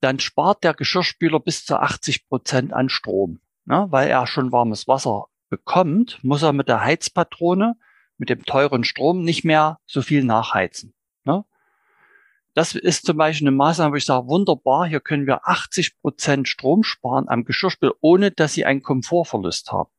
Dann spart der Geschirrspüler bis zu 80 Prozent an Strom. Ja, weil er schon warmes Wasser bekommt, muss er mit der Heizpatrone, mit dem teuren Strom nicht mehr so viel nachheizen. Das ist zum Beispiel eine Maßnahme, wo ich sage, wunderbar, hier können wir 80 Prozent Strom sparen am Geschirrspül, ohne dass Sie einen Komfortverlust haben.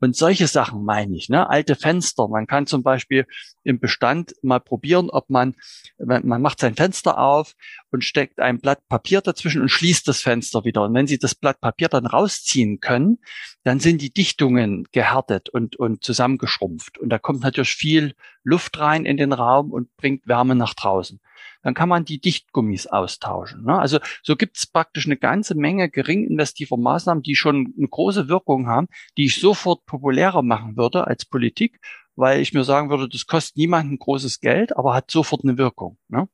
Und solche Sachen meine ich, ne? Alte Fenster. Man kann zum Beispiel im Bestand mal probieren, ob man, man macht sein Fenster auf und steckt ein Blatt Papier dazwischen und schließt das Fenster wieder. Und wenn Sie das Blatt Papier dann rausziehen können, dann sind die Dichtungen gehärtet und, und zusammengeschrumpft. Und da kommt natürlich viel Luft rein in den Raum und bringt Wärme nach draußen dann kann man die Dichtgummis austauschen. Ne? Also so gibt es praktisch eine ganze Menge gering investiver Maßnahmen, die schon eine große Wirkung haben, die ich sofort populärer machen würde als Politik, weil ich mir sagen würde, das kostet niemanden großes Geld, aber hat sofort eine Wirkung. Ne?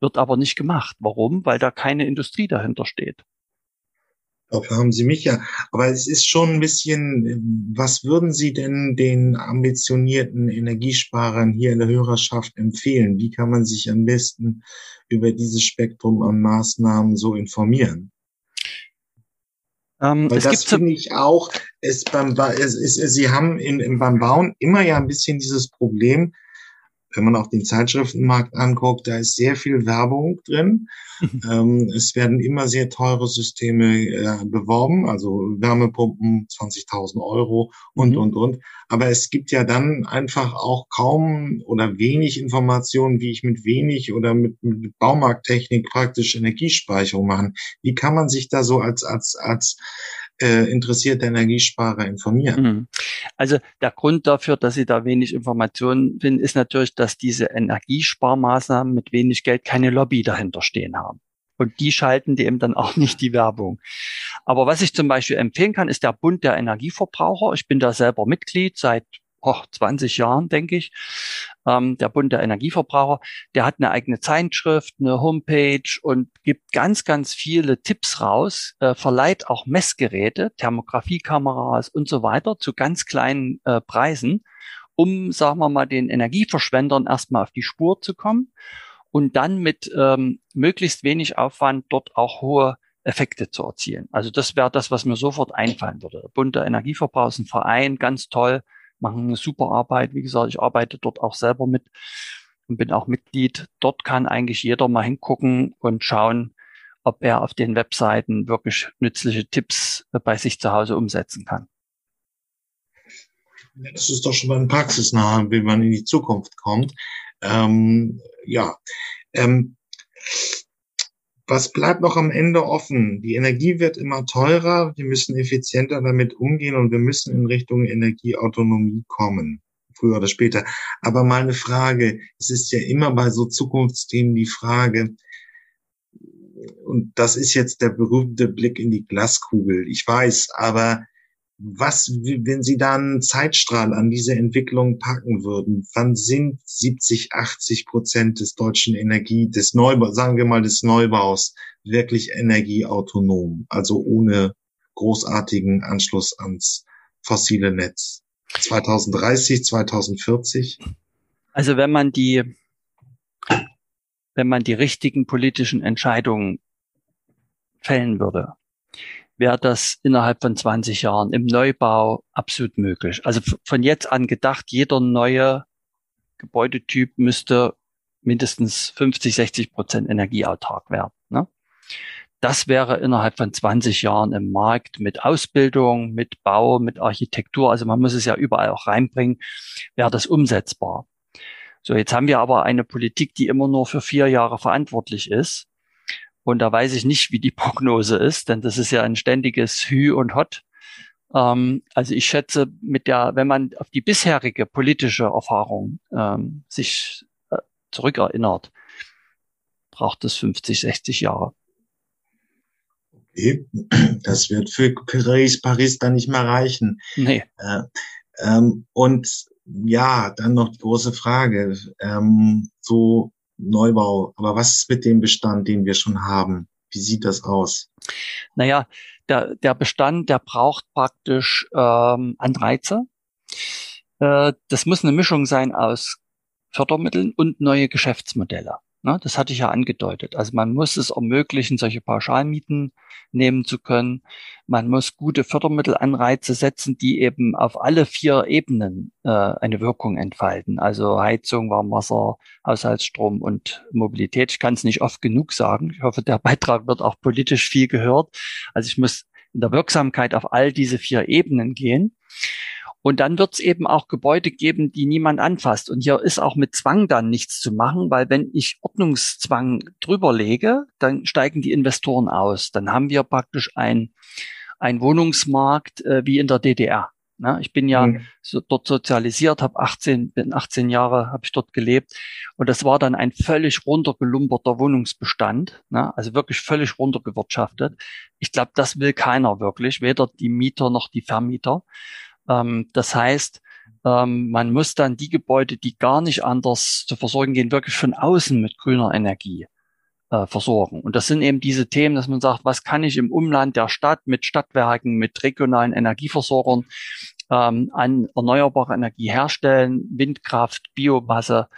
Wird aber nicht gemacht. Warum? Weil da keine Industrie dahinter steht. Dafür haben Sie mich ja. Aber es ist schon ein bisschen, was würden Sie denn den ambitionierten Energiesparern hier in der Hörerschaft empfehlen? Wie kann man sich am besten über dieses Spektrum an Maßnahmen so informieren? Ähm, Weil das finde ich auch, es beim, es, es, Sie haben in, beim Bauen immer ja ein bisschen dieses Problem, wenn man auch den Zeitschriftenmarkt anguckt, da ist sehr viel Werbung drin. ähm, es werden immer sehr teure Systeme äh, beworben, also Wärmepumpen 20.000 Euro und, mhm. und, und. Aber es gibt ja dann einfach auch kaum oder wenig Informationen, wie ich mit wenig oder mit, mit Baumarkttechnik praktisch Energiespeicherung machen. Wie kann man sich da so als, als, als äh, interessierte Energiesparer informieren. Mhm. Also der Grund dafür, dass Sie da wenig Informationen finden, ist natürlich, dass diese Energiesparmaßnahmen mit wenig Geld keine Lobby dahinter stehen haben. Und die schalten eben dann auch nicht die Werbung. Aber was ich zum Beispiel empfehlen kann, ist der Bund der Energieverbraucher. Ich bin da selber Mitglied seit oh, 20 Jahren, denke ich, ähm, der Bund der Energieverbraucher, der hat eine eigene Zeitschrift, eine Homepage und gibt ganz, ganz viele Tipps raus, äh, verleiht auch Messgeräte, Thermografiekameras und so weiter zu ganz kleinen äh, Preisen, um, sagen wir mal, den Energieverschwendern erstmal auf die Spur zu kommen und dann mit ähm, möglichst wenig Aufwand dort auch hohe Effekte zu erzielen. Also das wäre das, was mir sofort einfallen würde. Der Energieverbraucher ist ein Verein, ganz toll, machen eine super Arbeit. Wie gesagt, ich arbeite dort auch selber mit und bin auch Mitglied. Dort kann eigentlich jeder mal hingucken und schauen, ob er auf den Webseiten wirklich nützliche Tipps bei sich zu Hause umsetzen kann. Das ist doch schon mal ein praxisnah, wie man in die Zukunft kommt. Ähm, ja, ähm, was bleibt noch am Ende offen? Die Energie wird immer teurer, wir müssen effizienter damit umgehen und wir müssen in Richtung Energieautonomie kommen, früher oder später. Aber mal eine Frage, es ist ja immer bei so Zukunftsthemen die Frage, und das ist jetzt der berühmte Blick in die Glaskugel, ich weiß, aber was, wenn Sie da einen Zeitstrahl an diese Entwicklung packen würden, wann sind 70, 80 Prozent des deutschen Energie, des Neubaus, sagen wir mal des Neubaus, wirklich energieautonom, also ohne großartigen Anschluss ans fossile Netz? 2030, 2040? Also wenn man die, wenn man die richtigen politischen Entscheidungen fällen würde, wäre das innerhalb von 20 Jahren im Neubau absolut möglich. Also von jetzt an gedacht, jeder neue Gebäudetyp müsste mindestens 50, 60 Prozent energieautark werden. Ne? Das wäre innerhalb von 20 Jahren im Markt mit Ausbildung, mit Bau, mit Architektur, also man muss es ja überall auch reinbringen, wäre das umsetzbar. So, jetzt haben wir aber eine Politik, die immer nur für vier Jahre verantwortlich ist. Und da weiß ich nicht, wie die Prognose ist, denn das ist ja ein ständiges Hü und Hot. Ähm, also ich schätze, mit der, wenn man auf die bisherige politische Erfahrung ähm, sich äh, zurückerinnert, braucht es 50, 60 Jahre. Okay, das wird für Paris, Paris dann nicht mehr reichen. Nee. Äh, ähm, und ja, dann noch die große Frage. Ähm, so Neubau. Aber was ist mit dem Bestand, den wir schon haben? Wie sieht das aus? Naja, der, der Bestand, der braucht praktisch ähm, Anreize. Äh, das muss eine Mischung sein aus Fördermitteln und neue Geschäftsmodelle. Ne, das hatte ich ja angedeutet. Also man muss es ermöglichen, solche Pauschalmieten nehmen zu können. Man muss gute Fördermittelanreize setzen, die eben auf alle vier Ebenen äh, eine Wirkung entfalten. Also Heizung, Warmwasser, Haushaltsstrom und Mobilität. Ich kann es nicht oft genug sagen. Ich hoffe, der Beitrag wird auch politisch viel gehört. Also ich muss in der Wirksamkeit auf all diese vier Ebenen gehen. Und dann wird es eben auch Gebäude geben, die niemand anfasst. Und hier ist auch mit Zwang dann nichts zu machen, weil wenn ich Ordnungszwang drüber lege, dann steigen die Investoren aus. Dann haben wir praktisch ein, ein Wohnungsmarkt äh, wie in der DDR. Ne? Ich bin ja mhm. so dort sozialisiert, habe 18, bin 18 Jahre habe ich dort gelebt und das war dann ein völlig runtergelumperter Wohnungsbestand, ne? also wirklich völlig runtergewirtschaftet. Ich glaube, das will keiner wirklich, weder die Mieter noch die Vermieter. Ähm, das heißt, ähm, man muss dann die Gebäude, die gar nicht anders zu versorgen gehen, wirklich von außen mit grüner Energie äh, versorgen. Und das sind eben diese Themen, dass man sagt, was kann ich im Umland der Stadt mit Stadtwerken, mit regionalen Energieversorgern ähm, an erneuerbare Energie herstellen, Windkraft, Biomasse,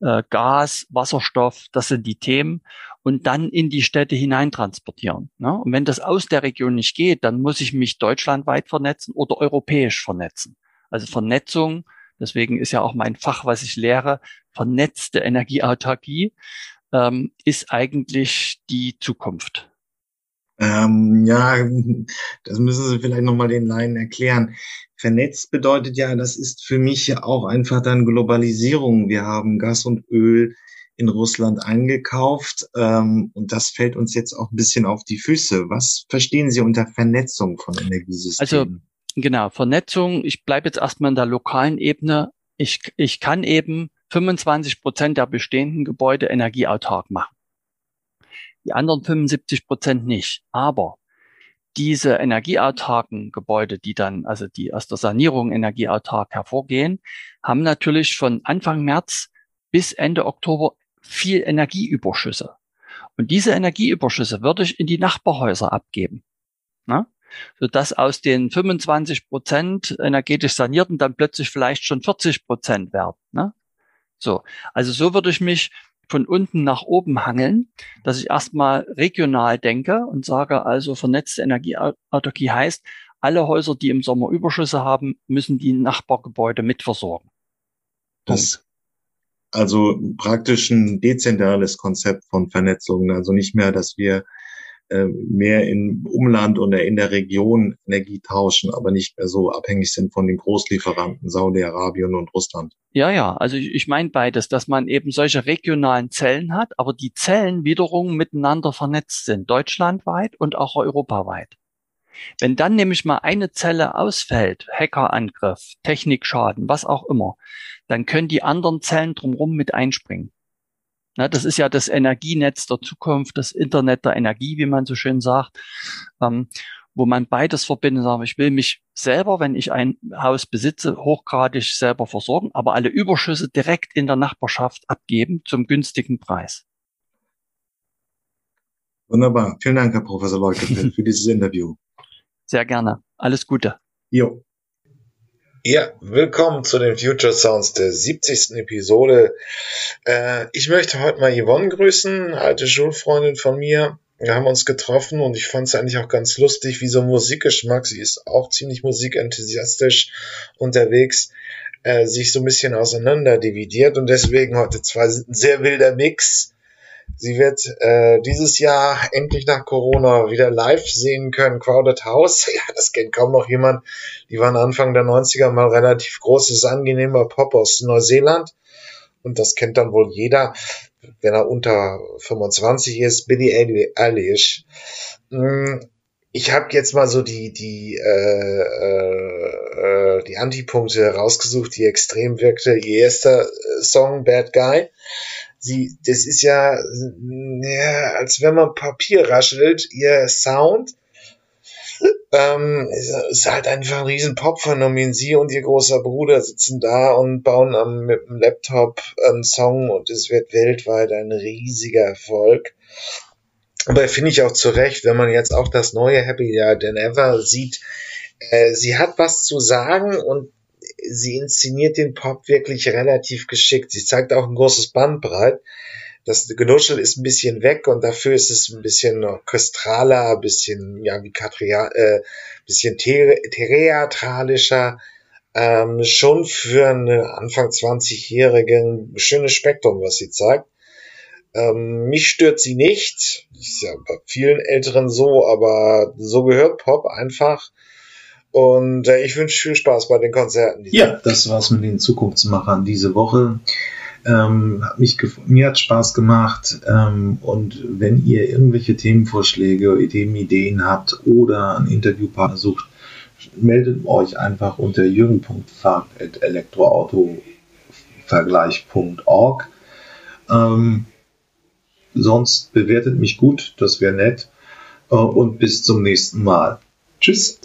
äh, Gas, Wasserstoff, das sind die Themen und dann in die Städte hineintransportieren. Ne? Und wenn das aus der Region nicht geht, dann muss ich mich deutschlandweit vernetzen oder europäisch vernetzen. Also Vernetzung, deswegen ist ja auch mein Fach, was ich lehre, vernetzte Energieautarkie, ähm, ist eigentlich die Zukunft. Ähm, ja, das müssen Sie vielleicht nochmal den Laien erklären. Vernetzt bedeutet ja, das ist für mich ja auch einfach dann Globalisierung. Wir haben Gas und Öl in Russland eingekauft ähm, und das fällt uns jetzt auch ein bisschen auf die Füße. Was verstehen Sie unter Vernetzung von Energiesystemen? Also genau, Vernetzung, ich bleibe jetzt erstmal in der lokalen Ebene. Ich, ich kann eben 25 Prozent der bestehenden Gebäude energieautark machen. Die anderen 75 Prozent nicht. Aber diese energieautarken Gebäude, die dann, also die aus der Sanierung energieautark hervorgehen, haben natürlich von Anfang März bis Ende Oktober viel Energieüberschüsse. Und diese Energieüberschüsse würde ich in die Nachbarhäuser abgeben. Ne? Sodass aus den 25 Prozent energetisch sanierten dann plötzlich vielleicht schon 40 Prozent werden. Ne? So. Also so würde ich mich von unten nach oben hangeln, dass ich erstmal regional denke und sage also vernetzte Energieautarkie heißt, alle Häuser, die im Sommer Überschüsse haben, müssen die Nachbargebäude mitversorgen. Das also praktisch ein dezentrales Konzept von Vernetzung, also nicht mehr, dass wir mehr im Umland oder in der Region Energie tauschen, aber nicht mehr so abhängig sind von den Großlieferanten Saudi-Arabien und Russland. Ja, ja, also ich, ich meine beides, dass man eben solche regionalen Zellen hat, aber die Zellen wiederum miteinander vernetzt sind, deutschlandweit und auch europaweit. Wenn dann nämlich mal eine Zelle ausfällt, Hackerangriff, Technikschaden, was auch immer, dann können die anderen Zellen drumherum mit einspringen. Na, das ist ja das Energienetz der Zukunft, das Internet der Energie, wie man so schön sagt, ähm, wo man beides verbindet. Sagt, ich will mich selber, wenn ich ein Haus besitze, hochgradig selber versorgen, aber alle Überschüsse direkt in der Nachbarschaft abgeben zum günstigen Preis. Wunderbar. Vielen Dank, Herr Professor Leuke, für dieses Interview. Sehr gerne. Alles Gute. Jo. Ja, willkommen zu den Future Sounds der 70. Episode. Äh, ich möchte heute mal Yvonne grüßen, alte Schulfreundin von mir. Wir haben uns getroffen und ich fand es eigentlich auch ganz lustig, wie so Musikgeschmack. Sie ist auch ziemlich musikenthusiastisch unterwegs, äh, sich so ein bisschen auseinander dividiert und deswegen heute zwei sehr wilder Mix. Sie wird äh, dieses Jahr endlich nach Corona wieder live sehen können. Crowded House, ja, das kennt kaum noch jemand. Die waren Anfang der 90er mal relativ großes, angenehmer Pop aus Neuseeland. Und das kennt dann wohl jeder, wenn er unter 25 ist. Billy Eilish. Hm, ich habe jetzt mal so die die äh, äh, die Antipunkte rausgesucht, die extrem wirkte. Ihr erster Song Bad Guy sie, das ist ja, ja, als wenn man Papier raschelt, ihr Sound, ähm, ist halt einfach ein riesen Pop-Phänomen. Sie und ihr großer Bruder sitzen da und bauen am, mit dem Laptop einen Song und es wird weltweit ein riesiger Erfolg. Aber finde ich auch zu Recht, wenn man jetzt auch das neue Happy Than Ever sieht, äh, sie hat was zu sagen und sie inszeniert den Pop wirklich relativ geschickt. Sie zeigt auch ein großes Bandbreit. Das Genuschel ist ein bisschen weg und dafür ist es ein bisschen orchestraler, ein bisschen, ja, wie Katria, äh, bisschen theatralischer. Ähm, schon für einen Anfang 20-Jährigen schönes Spektrum, was sie zeigt. Ähm, mich stört sie nicht. Ist ja bei vielen Älteren so, aber so gehört Pop einfach Und äh, ich wünsche viel Spaß bei den Konzerten. Ja, das war's mit den Zukunftsmachern diese Woche. Ähm, hat mich mir hat Spaß gemacht. Ähm, und wenn ihr irgendwelche Themenvorschläge, Ideen, Ideen habt oder einen Interviewpartner sucht, meldet euch einfach unter jürgen.fahrt.elektroautovergleich.org. Ähm, sonst bewertet mich gut, das wäre nett. Äh, und bis zum nächsten Mal. Tschüss.